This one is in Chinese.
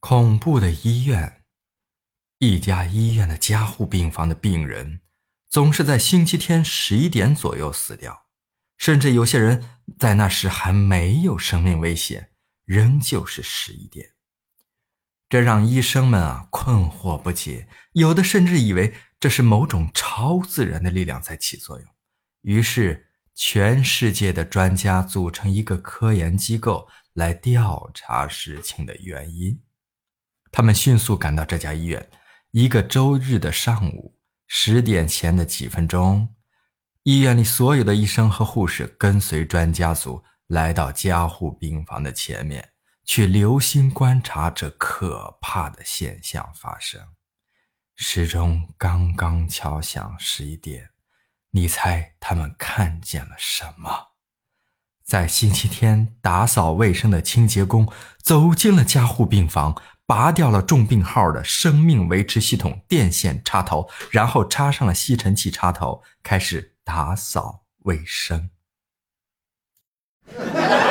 恐怖的医院，一家医院的加护病房的病人总是在星期天十一点左右死掉，甚至有些人在那时还没有生命危险，仍旧是十一点。这让医生们啊困惑不解，有的甚至以为这是某种超自然的力量在起作用。于是，全世界的专家组成一个科研机构来调查事情的原因。他们迅速赶到这家医院。一个周日的上午十点前的几分钟，医院里所有的医生和护士跟随专家组来到加护病房的前面，去留心观察这可怕的现象发生。时钟刚刚敲响十一点，你猜他们看见了什么？在星期天打扫卫生的清洁工走进了加护病房。拔掉了重病号的生命维持系统电线插头然后插上了吸尘器插头开始打扫卫生。